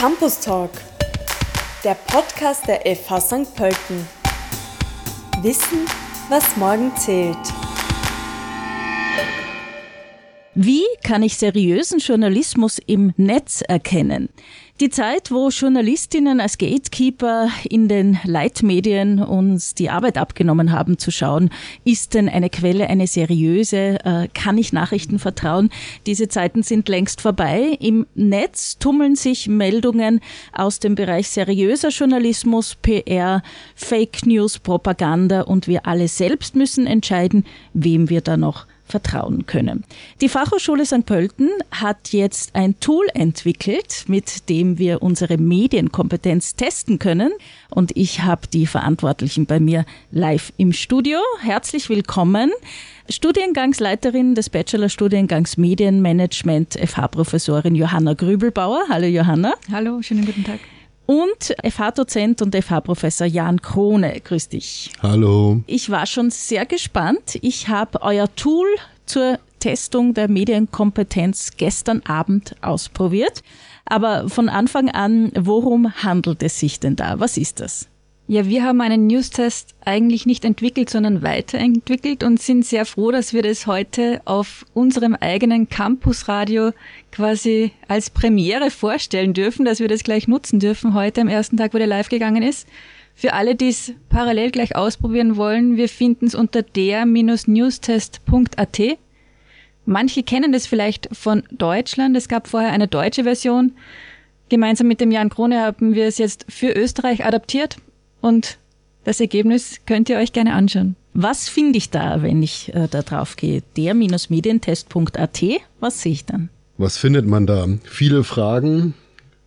Campus Talk, der Podcast der FH St. Pölten. Wissen, was morgen zählt. Wie kann ich seriösen Journalismus im Netz erkennen? Die Zeit, wo Journalistinnen als Gatekeeper in den Leitmedien uns die Arbeit abgenommen haben, zu schauen, ist denn eine Quelle eine seriöse? Äh, kann ich Nachrichten vertrauen? Diese Zeiten sind längst vorbei. Im Netz tummeln sich Meldungen aus dem Bereich seriöser Journalismus, PR, Fake News, Propaganda und wir alle selbst müssen entscheiden, wem wir da noch vertrauen können. Die Fachhochschule St. Pölten hat jetzt ein Tool entwickelt, mit dem wir unsere Medienkompetenz testen können. Und ich habe die Verantwortlichen bei mir live im Studio. Herzlich willkommen. Studiengangsleiterin des Bachelorstudiengangs Medienmanagement, FH-Professorin Johanna Grübelbauer. Hallo Johanna. Hallo, schönen guten Tag und FH-Dozent und FH-Professor Jan Krone. Grüß dich. Hallo. Ich war schon sehr gespannt. Ich habe euer Tool zur Testung der Medienkompetenz gestern Abend ausprobiert. Aber von Anfang an, worum handelt es sich denn da? Was ist das? Ja, wir haben einen News-Test eigentlich nicht entwickelt, sondern weiterentwickelt und sind sehr froh, dass wir das heute auf unserem eigenen Campusradio quasi als Premiere vorstellen dürfen, dass wir das gleich nutzen dürfen heute am ersten Tag, wo der live gegangen ist. Für alle, die es parallel gleich ausprobieren wollen, wir finden es unter der-newstest.at. Manche kennen das vielleicht von Deutschland. Es gab vorher eine deutsche Version. Gemeinsam mit dem Jan Krone haben wir es jetzt für Österreich adaptiert und das Ergebnis könnt ihr euch gerne anschauen. Was finde ich da, wenn ich äh, da drauf gehe? Der-medientest.at, was sehe ich dann? Was findet man da? Viele Fragen,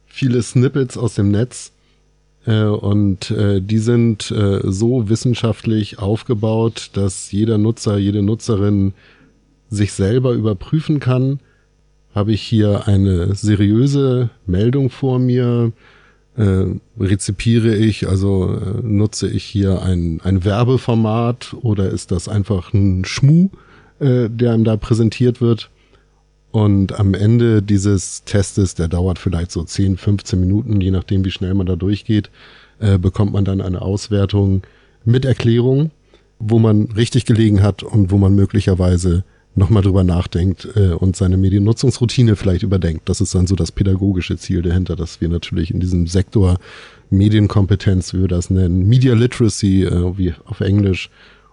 viele Snippets aus dem Netz. Äh, und äh, die sind äh, so wissenschaftlich aufgebaut, dass jeder Nutzer, jede Nutzerin sich selber überprüfen kann. Habe ich hier eine seriöse Meldung vor mir? Äh, rezipiere ich, also äh, nutze ich hier ein, ein Werbeformat oder ist das einfach ein Schmu, äh, der einem da präsentiert wird? Und am Ende dieses Testes, der dauert vielleicht so 10, 15 Minuten, je nachdem, wie schnell man da durchgeht, äh, bekommt man dann eine Auswertung mit Erklärung, wo man richtig gelegen hat und wo man möglicherweise nochmal drüber nachdenkt äh, und seine Mediennutzungsroutine vielleicht überdenkt. Das ist dann so das pädagogische Ziel dahinter, dass wir natürlich in diesem Sektor Medienkompetenz, wie wir das nennen, Media Literacy, äh, wie auf Englisch,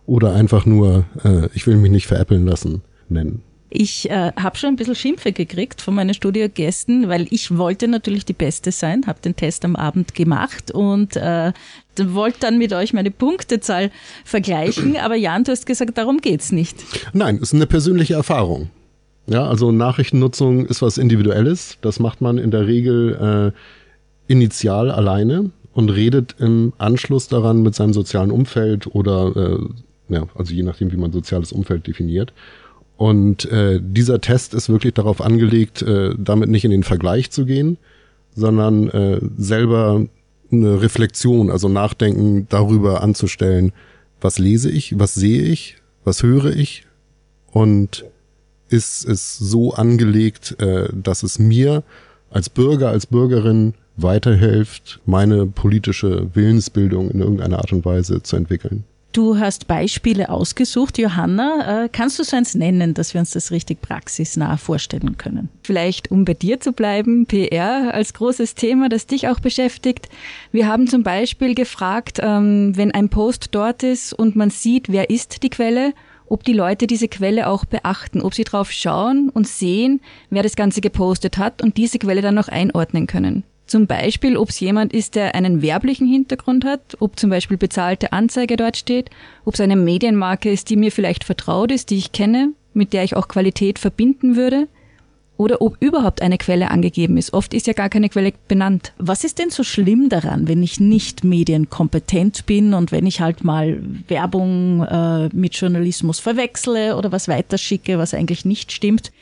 oder einfach nur, äh, ich will mich nicht veräppeln lassen, nennen. Ich äh, habe schon ein bisschen Schimpfe gekriegt von meinen Studiogästen, weil ich wollte natürlich die Beste sein, habe den Test am Abend gemacht und äh, wollte dann mit euch meine Punktezahl vergleichen. Aber Jan, du hast gesagt, darum geht's nicht. Nein, es ist eine persönliche Erfahrung. Ja, also Nachrichtennutzung ist was Individuelles. Das macht man in der Regel äh, initial alleine und redet im Anschluss daran mit seinem sozialen Umfeld oder äh, ja, also je nachdem, wie man soziales Umfeld definiert. Und äh, dieser Test ist wirklich darauf angelegt, äh, damit nicht in den Vergleich zu gehen, sondern äh, selber eine Reflexion, also Nachdenken darüber anzustellen, was lese ich, was sehe ich, was höre ich und ist es so angelegt, äh, dass es mir als Bürger, als Bürgerin weiterhilft, meine politische Willensbildung in irgendeiner Art und Weise zu entwickeln. Du hast Beispiele ausgesucht, Johanna. Äh, kannst du so eins nennen, dass wir uns das richtig praxisnah vorstellen können? Vielleicht, um bei dir zu bleiben, PR als großes Thema, das dich auch beschäftigt. Wir haben zum Beispiel gefragt, ähm, wenn ein Post dort ist und man sieht, wer ist die Quelle, ob die Leute diese Quelle auch beachten, ob sie drauf schauen und sehen, wer das Ganze gepostet hat und diese Quelle dann noch einordnen können. Zum Beispiel, ob es jemand ist, der einen werblichen Hintergrund hat, ob zum Beispiel bezahlte Anzeige dort steht, ob es eine Medienmarke ist, die mir vielleicht vertraut ist, die ich kenne, mit der ich auch Qualität verbinden würde, oder ob überhaupt eine Quelle angegeben ist. Oft ist ja gar keine Quelle benannt. Was ist denn so schlimm daran, wenn ich nicht medienkompetent bin und wenn ich halt mal Werbung äh, mit Journalismus verwechsle oder was weiterschicke, was eigentlich nicht stimmt?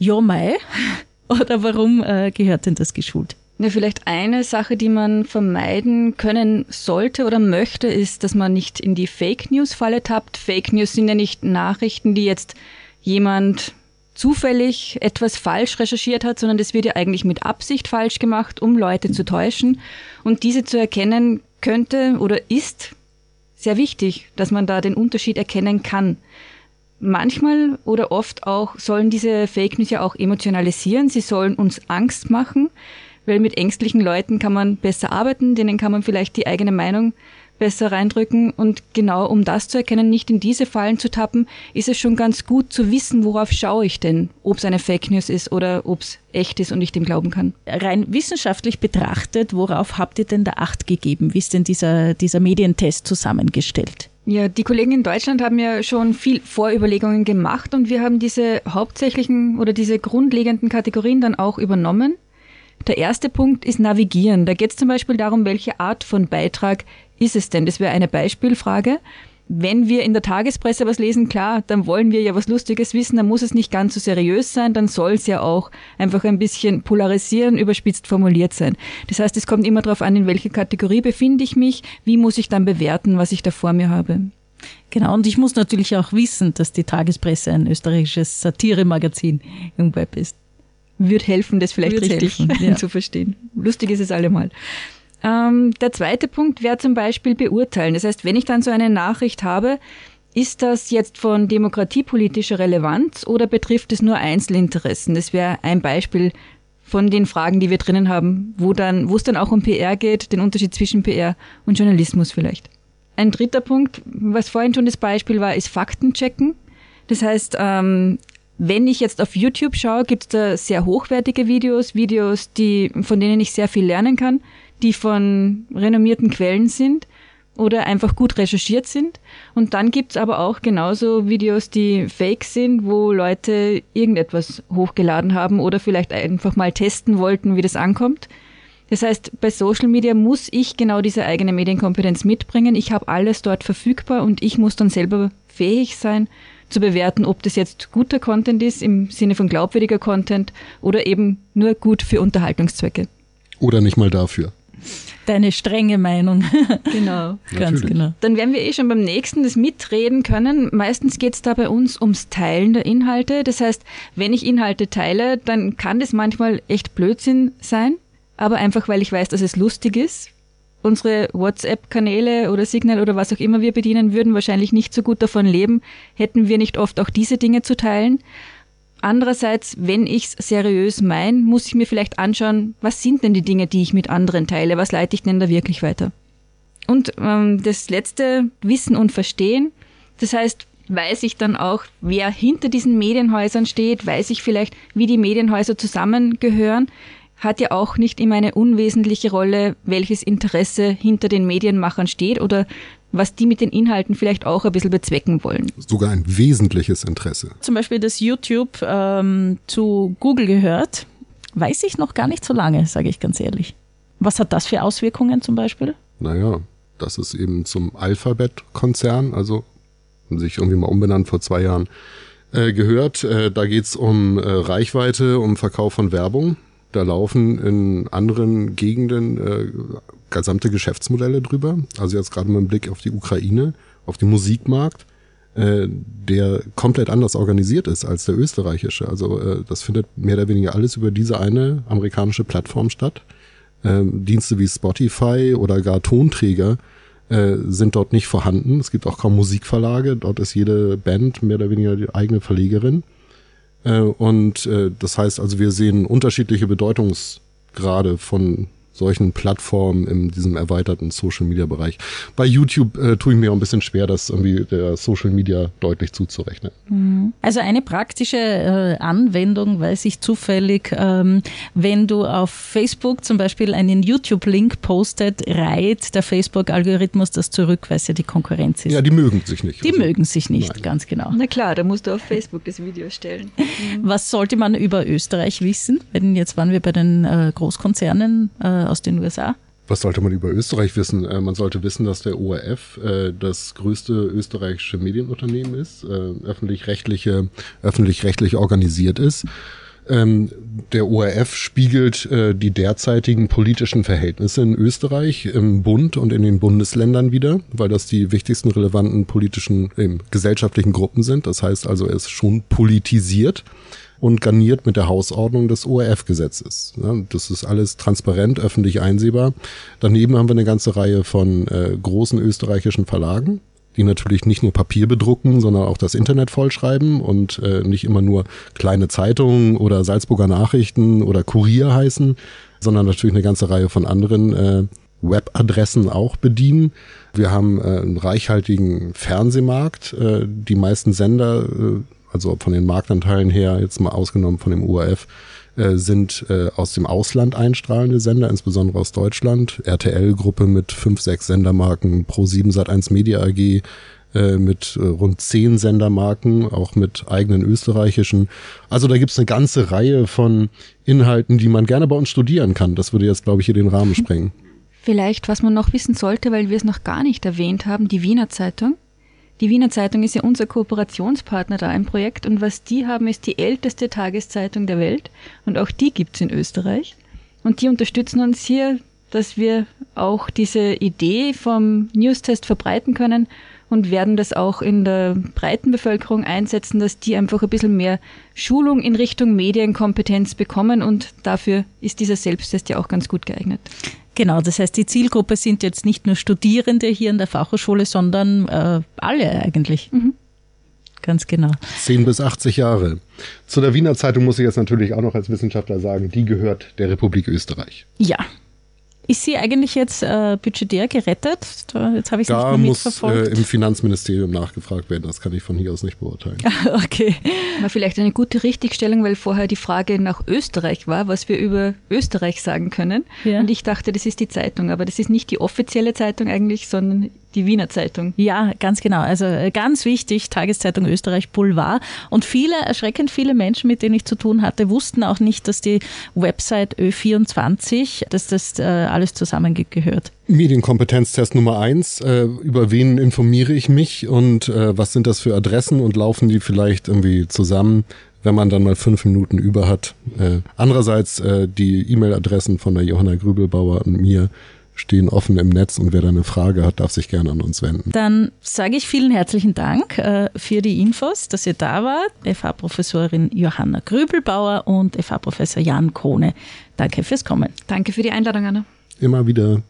Jo mei. Oder warum äh, gehört denn das geschult? Ja, vielleicht eine Sache, die man vermeiden können sollte oder möchte, ist, dass man nicht in die Fake News Falle tappt. Fake News sind ja nicht Nachrichten, die jetzt jemand zufällig etwas falsch recherchiert hat, sondern das wird ja eigentlich mit Absicht falsch gemacht, um Leute zu täuschen. Und diese zu erkennen könnte oder ist sehr wichtig, dass man da den Unterschied erkennen kann. Manchmal oder oft auch sollen diese Fake News ja auch emotionalisieren, sie sollen uns Angst machen, weil mit ängstlichen Leuten kann man besser arbeiten, denen kann man vielleicht die eigene Meinung besser reindrücken. Und genau um das zu erkennen, nicht in diese Fallen zu tappen, ist es schon ganz gut zu wissen, worauf schaue ich denn, ob es eine Fake News ist oder ob es echt ist und ich dem glauben kann. Rein wissenschaftlich betrachtet, worauf habt ihr denn da Acht gegeben? Wie ist denn dieser, dieser Medientest zusammengestellt? Ja, die Kollegen in Deutschland haben ja schon viel Vorüberlegungen gemacht und wir haben diese hauptsächlichen oder diese grundlegenden Kategorien dann auch übernommen. Der erste Punkt ist Navigieren. Da geht es zum Beispiel darum, welche Art von Beitrag ist es denn? Das wäre eine Beispielfrage. Wenn wir in der Tagespresse was lesen, klar, dann wollen wir ja was Lustiges wissen, dann muss es nicht ganz so seriös sein, dann soll es ja auch einfach ein bisschen polarisieren, überspitzt formuliert sein. Das heißt, es kommt immer darauf an, in welcher Kategorie befinde ich mich, wie muss ich dann bewerten, was ich da vor mir habe. Genau, und ich muss natürlich auch wissen, dass die Tagespresse ein österreichisches Satiremagazin im Web ist. Würde helfen, das vielleicht Würde richtig helfen, ja. zu verstehen. Lustig ist es allemal. Ähm, der zweite Punkt wäre zum Beispiel beurteilen. Das heißt, wenn ich dann so eine Nachricht habe, ist das jetzt von demokratiepolitischer Relevanz oder betrifft es nur Einzelinteressen? Das wäre ein Beispiel von den Fragen, die wir drinnen haben, wo dann, wo es dann auch um PR geht, den Unterschied zwischen PR und Journalismus vielleicht. Ein dritter Punkt, was vorhin schon das Beispiel war, ist Faktenchecken. Das heißt, ähm, wenn ich jetzt auf YouTube schaue, gibt es da sehr hochwertige Videos, Videos, die, von denen ich sehr viel lernen kann die von renommierten Quellen sind oder einfach gut recherchiert sind. Und dann gibt's aber auch genauso Videos, die fake sind, wo Leute irgendetwas hochgeladen haben oder vielleicht einfach mal testen wollten, wie das ankommt. Das heißt, bei Social Media muss ich genau diese eigene Medienkompetenz mitbringen. Ich habe alles dort verfügbar und ich muss dann selber fähig sein, zu bewerten, ob das jetzt guter Content ist im Sinne von glaubwürdiger Content oder eben nur gut für Unterhaltungszwecke. Oder nicht mal dafür. Deine strenge Meinung. Genau, ganz genau. Dann werden wir eh schon beim nächsten das mitreden können. Meistens geht es da bei uns ums Teilen der Inhalte. Das heißt, wenn ich Inhalte teile, dann kann das manchmal echt Blödsinn sein, aber einfach weil ich weiß, dass es lustig ist. Unsere WhatsApp-Kanäle oder Signal oder was auch immer wir bedienen, würden wahrscheinlich nicht so gut davon leben, hätten wir nicht oft auch diese Dinge zu teilen. Andererseits, wenn ich es seriös mein, muss ich mir vielleicht anschauen, was sind denn die Dinge, die ich mit anderen teile? Was leite ich denn da wirklich weiter? Und ähm, das letzte, Wissen und Verstehen. Das heißt, weiß ich dann auch, wer hinter diesen Medienhäusern steht, weiß ich vielleicht, wie die Medienhäuser zusammengehören, hat ja auch nicht immer eine unwesentliche Rolle, welches Interesse hinter den Medienmachern steht oder was die mit den Inhalten vielleicht auch ein bisschen bezwecken wollen. Sogar ein wesentliches Interesse. Zum Beispiel, dass YouTube ähm, zu Google gehört, weiß ich noch gar nicht so lange, sage ich ganz ehrlich. Was hat das für Auswirkungen zum Beispiel? Naja, das ist eben zum Alphabet-Konzern, also sich irgendwie mal umbenannt vor zwei Jahren, äh, gehört. Äh, da geht's um äh, Reichweite, um Verkauf von Werbung. Da laufen in anderen Gegenden äh, gesamte Geschäftsmodelle drüber. Also jetzt gerade mit Blick auf die Ukraine, auf den Musikmarkt, äh, der komplett anders organisiert ist als der österreichische. Also äh, das findet mehr oder weniger alles über diese eine amerikanische Plattform statt. Ähm, Dienste wie Spotify oder gar Tonträger äh, sind dort nicht vorhanden. Es gibt auch kaum Musikverlage. Dort ist jede Band mehr oder weniger die eigene Verlegerin. Äh, und äh, das heißt also, wir sehen unterschiedliche Bedeutungsgrade von solchen Plattformen in diesem erweiterten Social Media Bereich. Bei YouTube äh, tue ich mir auch ein bisschen schwer, das irgendwie der Social Media deutlich zuzurechnen. Mhm. Also eine praktische äh, Anwendung weiß ich zufällig, ähm, wenn du auf Facebook zum Beispiel einen YouTube-Link postet, reiht der Facebook-Algorithmus das zurück, weil es ja die Konkurrenz ist. Ja, die mögen sich nicht. Die also, mögen sich nicht, nein. ganz genau. Na klar, da musst du auf Facebook das Video stellen. Was sollte man über Österreich wissen? Wenn jetzt waren wir bei den äh, Großkonzernen äh, aus den USA. Was sollte man über Österreich wissen? Äh, man sollte wissen, dass der ORF äh, das größte österreichische Medienunternehmen ist, äh, öffentlich-rechtliche, öffentlich-rechtlich organisiert ist. Ähm, der ORF spiegelt äh, die derzeitigen politischen Verhältnisse in Österreich im Bund und in den Bundesländern wieder, weil das die wichtigsten relevanten politischen, äh, gesellschaftlichen Gruppen sind. Das heißt also, er ist schon politisiert und garniert mit der Hausordnung des ORF-Gesetzes. Das ist alles transparent, öffentlich einsehbar. Daneben haben wir eine ganze Reihe von äh, großen österreichischen Verlagen, die natürlich nicht nur Papier bedrucken, sondern auch das Internet vollschreiben und äh, nicht immer nur kleine Zeitungen oder Salzburger Nachrichten oder Kurier heißen, sondern natürlich eine ganze Reihe von anderen äh, Webadressen auch bedienen. Wir haben äh, einen reichhaltigen Fernsehmarkt. Äh, die meisten Sender, äh, also von den Marktanteilen her, jetzt mal ausgenommen von dem URF, äh, sind äh, aus dem Ausland einstrahlende Sender, insbesondere aus Deutschland. RTL-Gruppe mit fünf, sechs Sendermarken, Pro7 Sat1 Media AG äh, mit rund zehn Sendermarken, auch mit eigenen österreichischen. Also da gibt's eine ganze Reihe von Inhalten, die man gerne bei uns studieren kann. Das würde jetzt, glaube ich, hier den Rahmen sprengen. Vielleicht, was man noch wissen sollte, weil wir es noch gar nicht erwähnt haben, die Wiener Zeitung. Die Wiener Zeitung ist ja unser Kooperationspartner da im Projekt und was die haben, ist die älteste Tageszeitung der Welt und auch die gibt's in Österreich. Und die unterstützen uns hier, dass wir auch diese Idee vom Newstest verbreiten können und werden das auch in der breiten Bevölkerung einsetzen, dass die einfach ein bisschen mehr Schulung in Richtung Medienkompetenz bekommen und dafür ist dieser Selbsttest ja auch ganz gut geeignet. Genau, das heißt, die Zielgruppe sind jetzt nicht nur Studierende hier in der Fachhochschule, sondern äh, alle eigentlich. Mhm. Ganz genau. 10 bis 80 Jahre. Zu der Wiener Zeitung muss ich jetzt natürlich auch noch als Wissenschaftler sagen, die gehört der Republik Österreich. Ja, ist sie eigentlich jetzt äh, budgetär gerettet? Jetzt habe ich es nicht mehr mitverfolgt. Da muss äh, im Finanzministerium nachgefragt werden. Das kann ich von hier aus nicht beurteilen. okay. War vielleicht eine gute Richtigstellung, weil vorher die Frage nach Österreich war, was wir über Österreich sagen können. Ja. Und ich dachte, das ist die Zeitung. Aber das ist nicht die offizielle Zeitung eigentlich, sondern die Wiener Zeitung. Ja, ganz genau. Also äh, ganz wichtig, Tageszeitung Österreich Boulevard. Und viele, erschreckend viele Menschen, mit denen ich zu tun hatte, wussten auch nicht, dass die Website Ö24, dass das äh, alles zusammengehört. Medienkompetenztest Nummer eins. Äh, über wen informiere ich mich und äh, was sind das für Adressen und laufen die vielleicht irgendwie zusammen? wenn man dann mal fünf Minuten über hat. Äh, andererseits äh, die E-Mail-Adressen von der Johanna Grübelbauer und mir stehen offen im Netz und wer da eine Frage hat, darf sich gerne an uns wenden. Dann sage ich vielen herzlichen Dank äh, für die Infos, dass ihr da wart. FH-Professorin Johanna Grübelbauer und FH-Professor Jan Krone. Danke fürs Kommen. Danke für die Einladung, Anna. Immer wieder.